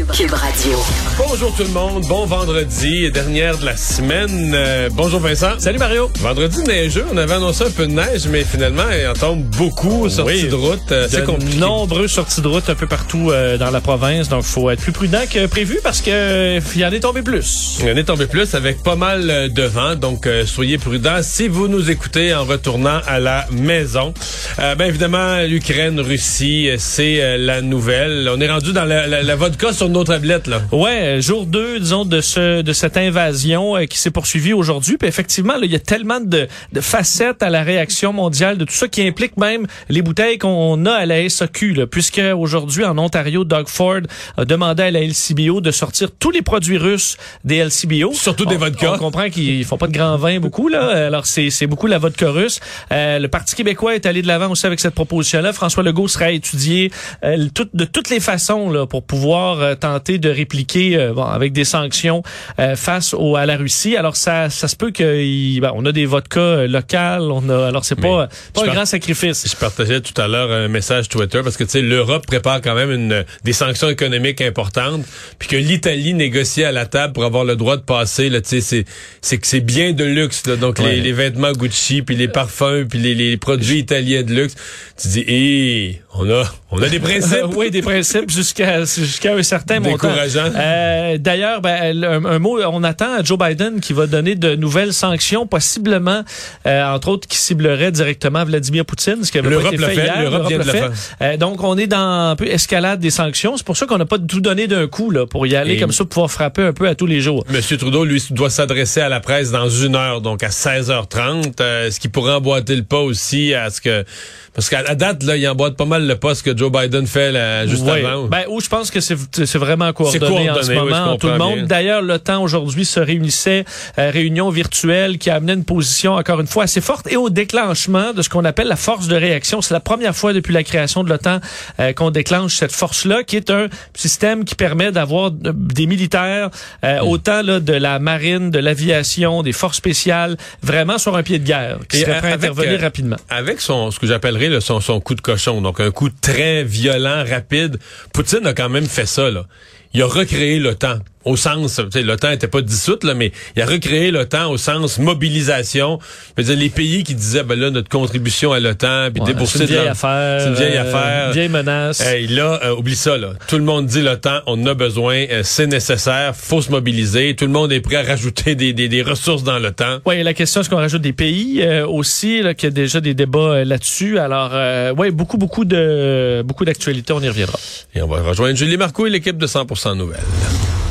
Cube, Cube Radio. Bonjour tout le monde, bon vendredi, dernière de la semaine. Euh, bonjour Vincent. Salut Mario. Vendredi neigeux, on avait annoncé un peu de neige, mais finalement, il en tombe beaucoup sorties Oui. de route. euh, C'est De compliqué. nombreuses sorties de route un peu partout euh, dans la province, donc faut être plus prudent que prévu parce que euh, il y en est tombé plus. On est tombé plus avec pas mal de vent, donc euh, soyez prudents si vous nous écoutez en retournant à la maison. Euh, ben évidemment, l'Ukraine, Russie, c'est euh, la nouvelle. On est rendu dans la, la- la vodka sur nos tablettes là. Ouais, jour 2, disons, de ce de cette invasion euh, qui s'est poursuivie aujourd'hui. Puis effectivement, il y a tellement de, de facettes à la réaction mondiale, de tout ça qui implique même les bouteilles qu'on a à la SAQ. Là, puisque aujourd'hui, en Ontario, Doug Ford a demandé à la LCBO de sortir tous les produits russes des LCBO. Surtout des vodkas. On comprend qu'ils font pas de grand vin beaucoup, là. Alors, c'est c'est beaucoup la vodka russe. Euh, le Parti québécois est allé de l'avant aussi avec cette proposition-là. François Legault sera à étudier euh, tout- de toutes les façons là, pour pouvoir euh, tenter de répliquer euh, bon, avec des sanctions euh, face au, à la Russie. Alors, ça, ça se peut qu'on a des vodkas euh, locales. On a, alors, c'est pas, pas un grand sacrifice. Je partageais tout à l'heure un message Twitter parce que tu sais l'Europe prépare quand même une, des sanctions économiques importantes puis que l'Italie négocie à la table pour avoir le droit de passer là tu sais c'est c'est que c'est bien de luxe là, donc Ouais. les, les vêtements Gucci puis les parfums puis les, les produits italiens de luxe tu dis hé on a on a des principes oui, des principes jusqu'à jusqu'à un certain montant. Décourageant. Euh, D'ailleurs, ben, un, un mot, on attend à Joe Biden qui va donner de nouvelles sanctions, possiblement, euh, entre autres, qui ciblerait directement Vladimir Poutine, ce qui avait pas été fait fait, hier. l'Europe vient de le faire. Euh, donc, on est dans un peu escalade des sanctions. C'est pour ça qu'on n'a pas tout donné d'un coup là, pour y aller Et- comme ça, pour pouvoir frapper un peu à tous les jours. Monsieur Trudeau, lui, doit s'adresser à la presse dans une heure, donc à 16h30, euh, ce qui pourrait emboîter le pas aussi à ce que... Parce qu'à la date, là, il emboîte pas mal le pas ce que Joe Biden fait là, juste Oui. avant. Ben, où je pense que c'est vraiment coordonné, coordonné, en ce oui, moment. tout le monde. D'ailleurs, le temps aujourd'hui se réunissait, euh, réunion virtuelle qui a amené une position encore une fois assez forte et au déclenchement de ce qu'on appelle la force de réaction. C'est la première fois depuis la création de l'OTAN euh, qu'on déclenche cette force-là, qui est un système qui permet d'avoir des militaires, euh, Mm. autant là, de la marine, de l'aviation, des forces spéciales, vraiment sur un pied de guerre, qui Et serait prêt à intervenir rapidement. Avec son, ce que j'appellerais son, son coup de cochon, donc un coup très violent, rapide, Poutine a quand même fait ça. Là. Il a recréé l'OTAN. Au sens, l'OTAN était pas dissoute, là, mais il a recréé l'OTAN au sens mobilisation. Je veux dire, les pays qui disaient, ben là, notre contribution à l'OTAN, puis Ouais, débourser c'est une de affaire. C'est une vieille euh, affaire. Une vieille menace. Hey, là, euh, oublie ça, là. Tout le monde dit l'OTAN, on en a besoin, euh, c'est nécessaire, faut se mobiliser. Tout le monde est prêt à rajouter des, des, des ressources dans l'OTAN. Oui, la question, est-ce qu'on rajoute des pays euh, aussi, là, qu'il y a déjà des débats là-dessus? Alors, euh, oui, beaucoup, beaucoup de beaucoup d'actualités, on y reviendra. Et on va rejoindre Julie Marco et l'équipe de 100% Nouvelles.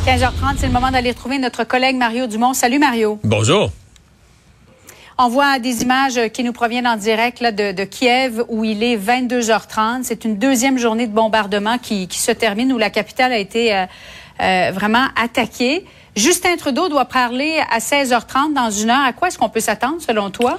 15h30, c'est le moment d'aller retrouver notre collègue Mario Dumont. Salut Mario. Bonjour. On voit des images qui nous proviennent en direct là, de, de Kiev où il est 22h30. C'est une deuxième journée de bombardement qui, qui se termine où la capitale a été euh, euh, vraiment attaquée. Justin Trudeau doit parler à 16h30 dans une heure. À quoi est-ce qu'on peut s'attendre selon toi?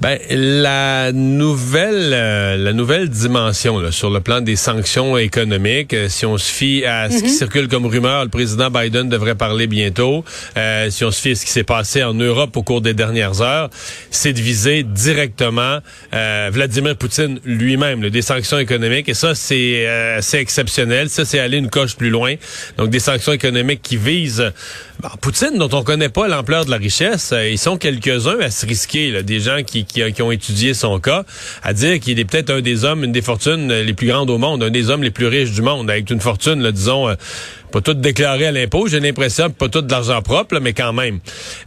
Ben la nouvelle euh, la nouvelle dimension là, sur le plan des sanctions économiques, euh, si on se fie à ce qui circule comme rumeur, le président Biden devrait parler bientôt. Euh, si on se fie à ce qui s'est passé en Europe au cours des dernières heures, c'est de viser directement euh, Vladimir Poutine lui-même, des sanctions économiques. Et ça, c'est euh, c'est exceptionnel. Ça, c'est aller une coche plus loin. Donc des sanctions économiques qui visent bon, Poutine, dont on connaît pas l'ampleur de la richesse. euh, ils sont quelques-uns à se risquer, là, des gens qui, qui, qui ont étudié son cas, à dire qu'il est peut-être un des hommes, une des fortunes les plus grandes au monde, un des hommes les plus riches du monde, avec une fortune, là, disons, euh, pas toute déclarée à l'impôt, j'ai l'impression, pas toute de l'argent propre, là, mais quand même.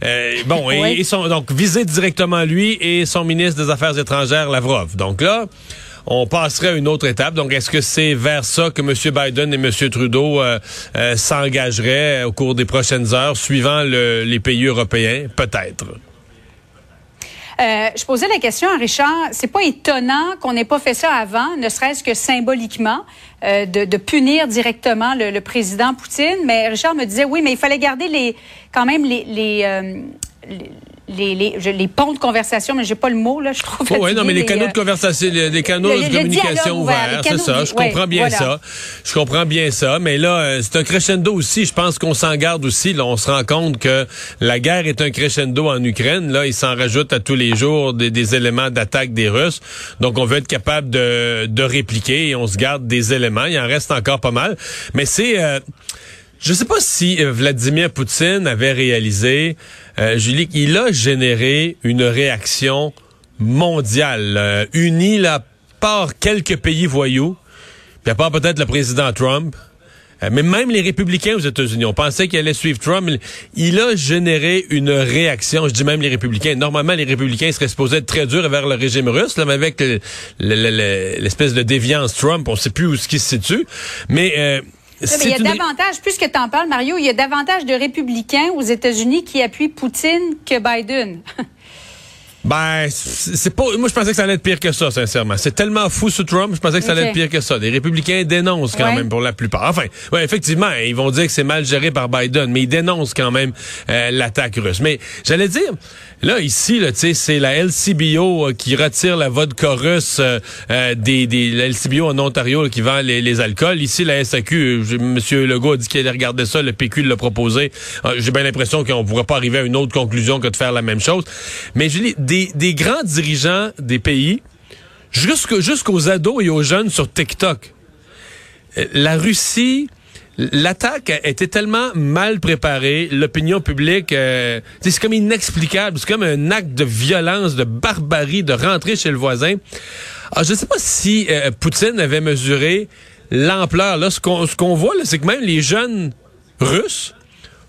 Euh, bon, et son, donc visé directement lui et son ministre des Affaires étrangères, Lavrov. Donc là, on passerait à une autre étape. Donc, est-ce que c'est vers ça que M. Biden et M. Trudeau euh, euh, s'engageraient au cours des prochaines heures, suivant le- les pays européens? Peut-être. Euh, je posais la question à Richard. C'est pas étonnant qu'on n'ait pas fait ça avant, ne serait-ce que symboliquement, euh, de, de punir directement le, le président Poutine. Mais Richard me disait oui, mais il fallait garder les, quand même les, les, euh, les- les, les, je- les ponts de conversation, mais j'ai pas le mot, là, je trouve. Oh, fatiguée, non, mais les canaux euh, de conversation, les, les canaux le- de le communication ouverts, c'est ça. de- Je comprends ouais, bien voilà. ça. Je comprends bien ça. Mais là, euh, c'est un crescendo aussi. Je pense qu'on s'en garde aussi. Là, on se rend compte que la guerre est un crescendo en Ukraine. Là, il s'en rajoute à tous les jours des, des éléments d'attaque des Russes. Donc, on veut être capable de, de répliquer et on se garde des éléments. Il en reste encore pas mal. Mais c'est... euh, je sais pas si euh, Vladimir Poutine avait réalisé, euh, Julie, qu'il a généré une réaction mondiale, euh, unie là, par quelques pays voyous, puis à part peut-être le président Trump. euh, Mais même les républicains aux États-Unis, on pensait qu'il allait suivre Trump. Il a généré une réaction. Je dis même les républicains. Normalement, les républicains seraient supposés être très durs vers le régime russe, là, mais avec le- le- le- l'espèce de déviance Trump, on sait plus où ce qui se situe. Mais, euh, Oui, mais il y a une- davantage, puisque tu en parles, Mario, il y a davantage de républicains aux États-Unis qui appuient Poutine que Biden. Ben, c'est pas. Moi, je pensais que ça allait être pire que ça, sincèrement. C'est tellement fou sous Trump, je pensais que ça allait être pire que ça. Les républicains dénoncent quand Ouais. même pour la plupart. Enfin, ouais, effectivement, ils vont dire que c'est mal géré par Biden, mais ils dénoncent quand même euh, l'attaque russe. Mais j'allais dire, là ici, là, c'est la LCBO euh, qui retire la vodka russe euh, euh, des, des la LCBO en Ontario qui vend les, alcools. Ici, la SAQ, euh, Monsieur Legault a dit qu'il allait regarder ça, le PQ l'a proposé. J'ai bien l'impression qu'on pourrait pas arriver à une autre conclusion que de faire la même chose. Mais Julie, des, des grands dirigeants des pays, jusqu'au- jusqu'aux ados et aux jeunes sur TikTok, la Russie, l'attaque été tellement mal préparée, l'opinion publique, euh, c'est comme inexplicable, c'est comme un acte de violence, de barbarie, de rentrer chez le voisin. Alors, je ne sais pas si euh, Poutine avait mesuré l'ampleur. Là, ce qu'on ce qu'on voit, c'est que même les jeunes russes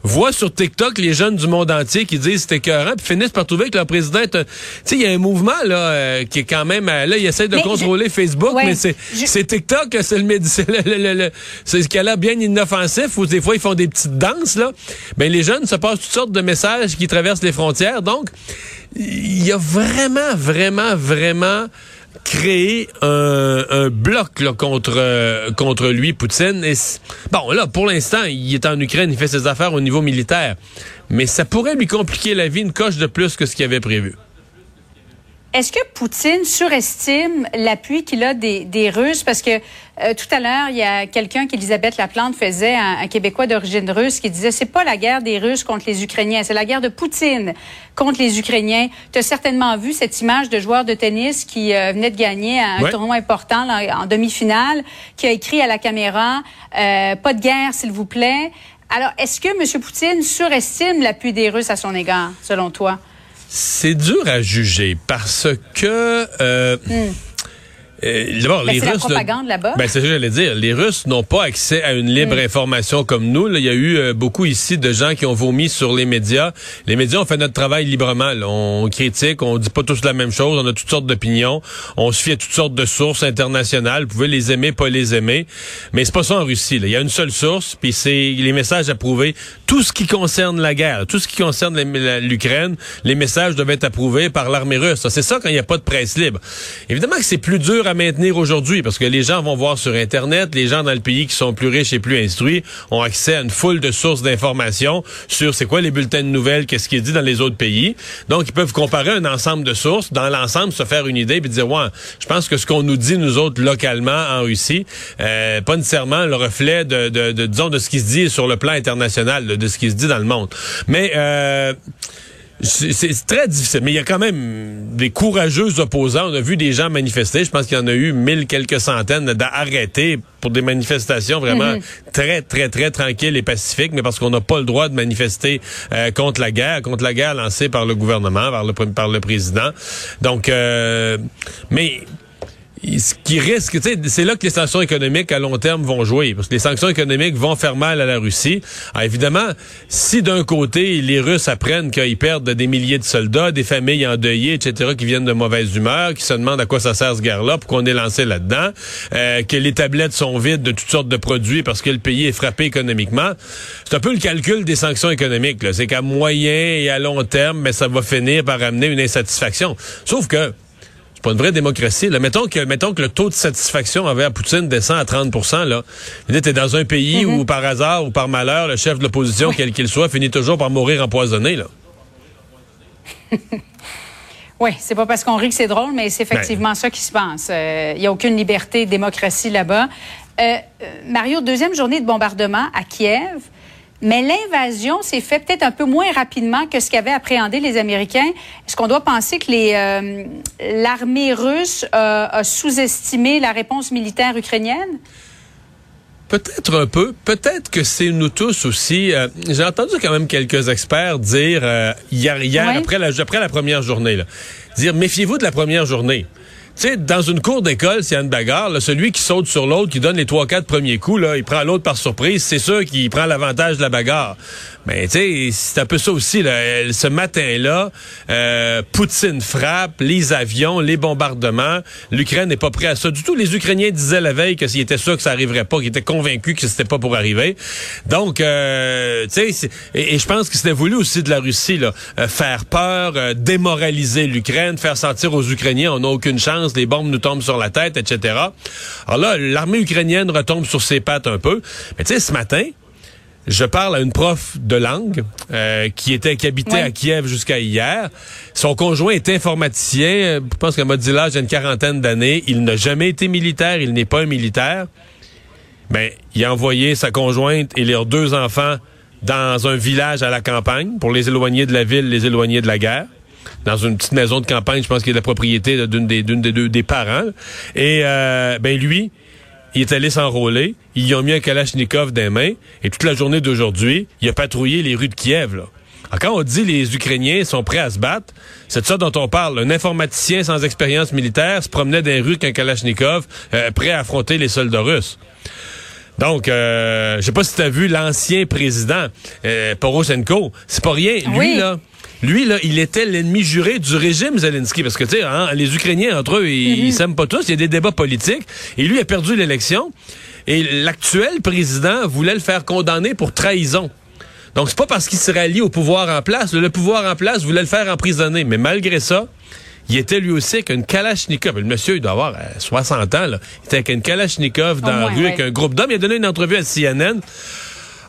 voient sur TikTok les jeunes du monde entier qui disent c'est écœurant, puis finissent par trouver que leur président est un... Tu sais, il y a un mouvement là euh, qui est quand même... euh, là, il essaie de Mais contrôler Facebook, Ouais, mais c'est je- TikTok, c'est le, le, le- le- c'est ce qui a l'air bien inoffensif, ou des fois ils font des petites danses, là. Ben, les jeunes se passent toutes sortes de messages qui traversent les frontières, donc il y a vraiment, vraiment, vraiment créé un, bloc contre contre lui, Poutine. Bon, là, pour l'instant, il est en Ukraine, il fait ses affaires au niveau militaire. Mais ça pourrait lui compliquer la vie une coche de plus que ce qu'il avait prévu. Est-ce que Poutine surestime l'appui qu'il a des, des Russes? Parce que euh, tout à l'heure, il y a quelqu'un qu'Elisabeth Laplante faisait, un, un Québécois d'origine russe, qui disait c'est pas la guerre des Russes contre les Ukrainiens, c'est la guerre de Poutine contre les Ukrainiens. Tu as certainement vu cette image de joueur de tennis qui euh, venait de gagner un Ouais. tournoi important là, en demi-finale, qui a écrit à la caméra euh, pas de guerre, s'il vous plaît. Alors, est-ce que M. Poutine surestime l'appui des Russes à son égard, selon toi? C'est dur à juger parce que euh, euh, d'abord Ben, les c'est la Russes là- propagande là-bas. Ben c'est ça que j'allais dire. Les Russes n'ont pas accès à une libre information comme nous. là. Il y a eu euh, beaucoup ici de gens qui ont vomi sur les médias. Les médias ont fait notre travail librement. là. On critique, on dit pas tous la même chose, on a toutes sortes d'opinions, on se fie à toutes sortes de sources internationales. Vous pouvez les aimer, pas les aimer, mais c'est pas ça en Russie. là. Il y a une seule source, puis c'est les messages approuvés. Tout ce qui concerne la guerre, tout ce qui concerne l'Ukraine, les messages doivent être approuvés par l'armée russe. C'est ça quand il n'y a pas de presse libre. Évidemment que c'est plus dur à maintenir aujourd'hui parce que les gens vont voir sur Internet, les gens dans le pays qui sont plus riches et plus instruits ont accès à une foule de sources d'informations sur c'est quoi les bulletins de nouvelles, qu'est-ce qui est dit dans les autres pays. Donc, ils peuvent comparer un ensemble de sources, dans l'ensemble, se faire une idée puis dire, ouais, je pense que ce qu'on nous dit, nous autres, localement, en Russie, euh, pas nécessairement le reflet de, de, de, disons, de ce qui se dit sur le plan international, de ce qui se dit dans le monde. Mais... Euh, c'est très difficile, mais il y a quand même des courageux opposants. On a vu des gens manifester. Je pense qu'il y en a eu mille quelques centaines d'arrêtés pour des manifestations vraiment très, très, très tranquilles et pacifiques, mais parce qu'on n'a pas le droit de manifester euh, contre la guerre, contre la guerre lancée par le gouvernement, par le, par le président. Donc, euh, mais ce qui risque, c'est là que les sanctions économiques à long terme vont jouer, parce que les sanctions économiques vont faire mal à la Russie. Évidemment, si d'un côté les Russes apprennent qu'ils perdent des milliers de soldats, des familles endeuillées, etc., qui viennent de mauvaise humeur, qui se demandent à quoi ça sert ce guerre-là, pourquoi on est lancé là-dedans, euh, que les tablettes sont vides de toutes sortes de produits parce que le pays est frappé économiquement, c'est un peu le calcul des sanctions économiques. C'est qu'à moyen et à long terme, mais ça va finir par amener une insatisfaction. Sauf que pas une vraie démocratie. Là. Mettons, que, mettons que le taux de satisfaction envers Poutine descend à 30 là. Tu es dans un pays où, par hasard ou par malheur, le chef de l'opposition, quel qu'il soit, finit toujours par mourir empoisonné. Là. Oui, c'est pas parce qu'on rit que c'est drôle, mais c'est effectivement ça qui se passe. Il n'y a aucune liberté, démocratie là-bas. Euh, Mario, deuxième journée de bombardement à Kiev. Mais l'invasion s'est faite peut-être un peu moins rapidement que ce qu'avaient appréhendé les Américains. Est-ce qu'on doit penser que les, l'armée russe a sous-estimé la réponse militaire ukrainienne? Peut-être un peu. Peut-être que c'est nous tous aussi. Euh, j'ai entendu quand même quelques experts dire euh, hier, hier après, la, après la première journée, là, dire méfiez-vous de la première journée. Tu sais, dans une cour d'école, s'il y a une bagarre, celui qui saute sur l'autre, qui donne les trois quatre premiers coups, là, il prend l'autre par surprise, c'est sûr qu'il prend l'avantage de la bagarre. Mais tu sais, c'est un peu ça aussi. Là. Ce matin-là, euh, Poutine frappe, les avions, les bombardements. L'Ukraine n'est pas prêt à ça du tout. Les Ukrainiens disaient la veille que s'ils étaient sûrs que ça arriverait pas, qu'ils étaient convaincus que c'était pas pour arriver. Donc, euh, tu sais, et, je pense que c'était voulu aussi de la Russie, là, euh, faire peur, euh, démoraliser l'Ukraine, faire sentir aux Ukrainiens on n'a aucune chance, les bombes nous tombent sur la tête, etc. Alors là, l'armée ukrainienne retombe sur ses pattes un peu. Mais tu sais, ce matin, je parle à une prof de langue euh, qui était qui habitait à Kiev jusqu'à hier. Son conjoint est informaticien. Je pense qu'elle m'a dit là, j'ai une quarantaine d'années. Il n'a jamais été militaire. Il n'est pas un militaire. Ben, il a envoyé sa conjointe et leurs deux enfants dans un village à la campagne pour les éloigner de la ville, les éloigner de la guerre. Dans une petite maison de campagne, je pense qu'il est la propriété d'une des, d'une des deux des parents. Et euh, ben lui, il est allé s'enrôler, ils ont mis un Kalachnikov des mains, et toute la journée d'aujourd'hui, il a patrouillé les rues de Kiev. Là. Alors, quand on dit les Ukrainiens sont prêts à se battre, c'est de ça dont on parle. Un informaticien sans expérience militaire se promenait dans les rues avec un Kalachnikov, euh, prêt à affronter les soldats russes. Donc, euh, je sais pas si tu as vu l'ancien président euh, Poroshenko. C'est pas rien. Lui, là, lui, là, il était l'ennemi juré du régime Zelensky. Parce que, tu sais, hein, les Ukrainiens, entre eux, ils mhm. s'aiment pas tous. Il y a des débats politiques. Et lui a perdu l'élection. Et l'actuel président voulait le faire condamner pour trahison. Donc, c'est pas parce qu'il serait allié au pouvoir en place. Le pouvoir en place voulait le faire emprisonner. Mais malgré ça, il était lui aussi avec une Kalachnikov. Le monsieur, il doit avoir 60 euh, ans. Là. Il était avec une Kalachnikov dans la rue avec un groupe d'hommes. Il a donné une entrevue à CNN.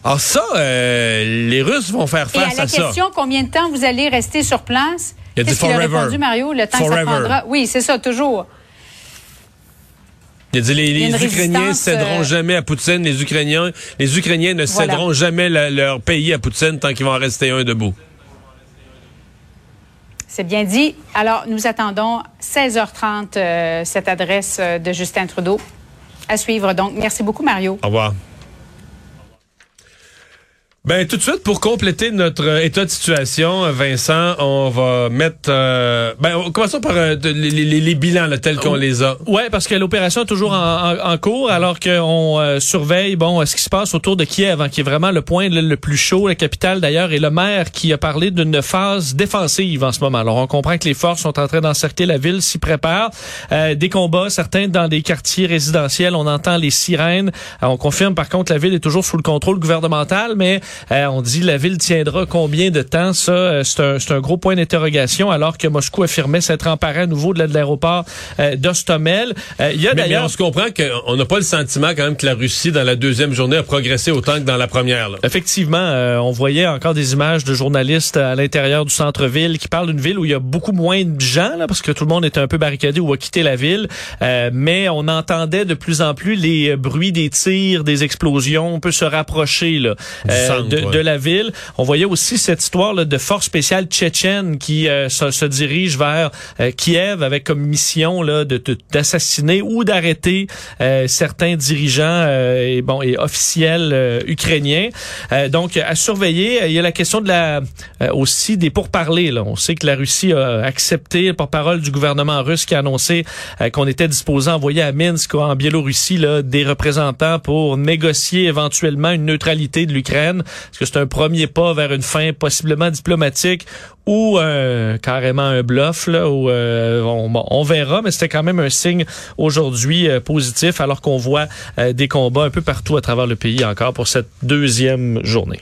Alors ça, euh, les Russes vont faire face à, ça. la question, combien de temps vous allez rester sur place? Qu'est-ce qu'il a répondu, Mario? Le temps que ça prendra. Oui, c'est ça, toujours. Il a dit les, Ukrainiens ne céderont euh, jamais à Poutine. Les Ukrainiens, les Ukrainiens ne céderont jamais leur pays à Poutine tant qu'ils vont en rester un debout. C'est bien dit. Alors, nous attendons 16h30 euh, cette adresse de Justin Trudeau. À suivre donc. Merci beaucoup, Mario. Au revoir. Ben tout de suite pour compléter notre euh, état de situation, euh, Vincent, on va mettre. Euh, ben commençons par euh, les, les, les, bilans là, tels qu'on les a. Ouais, parce que l'opération est toujours en, en, cours, alors qu'on surveille bon ce qui se passe autour de Kiev, hein, qui est vraiment le point le, plus chaud, la capitale d'ailleurs, et le maire qui a parlé d'une phase défensive en ce moment. Alors on comprend que les forces sont en train d'encercler la ville, s'y préparent. des combats, certains dans des quartiers résidentiels, on entend les sirènes. on confirme par contre la ville est toujours sous le contrôle gouvernemental, mais euh, on dit la ville tiendra combien de temps? Ça, euh, c'est un, un, gros point d'interrogation, alors que Moscou affirmait s'être emparé à nouveau de l'aéroport euh, d'Ostomel. il y a d'ailleurs... on se comprend qu'on n'a pas le sentiment quand même que la Russie, dans la deuxième journée, a progressé autant que dans la première. Effectivement, on voyait encore des images de journalistes à l'intérieur du centre-ville qui parlent d'une ville où il y a beaucoup moins de gens, là, parce que tout le monde était un peu barricadé ou a quitté la ville. mais on entendait de plus en plus les bruits des tirs, des explosions. On peut se rapprocher là, de, de la ville. On voyait aussi cette histoire là, de force spéciale tchétchène qui euh, se, se, dirige vers euh, Kiev avec comme mission là de d'assassiner ou d'arrêter euh, certains dirigeants et bon et officiels ukrainiens. donc à surveiller. Il y a la question de la aussi des pourparlers. Là. On sait que la Russie a accepté le porte-parole du gouvernement russe qui a annoncé qu'on était disposé à envoyer à Minsk en Biélorussie là, des représentants pour négocier éventuellement une neutralité de l'Ukraine. Est-ce que c'est un premier pas vers une fin possiblement diplomatique ou euh, carrément un bluff là euh, on, verra mais c'était quand même un signe aujourd'hui euh, positif alors qu'on voit des combats un peu partout à travers le pays encore pour cette deuxième journée.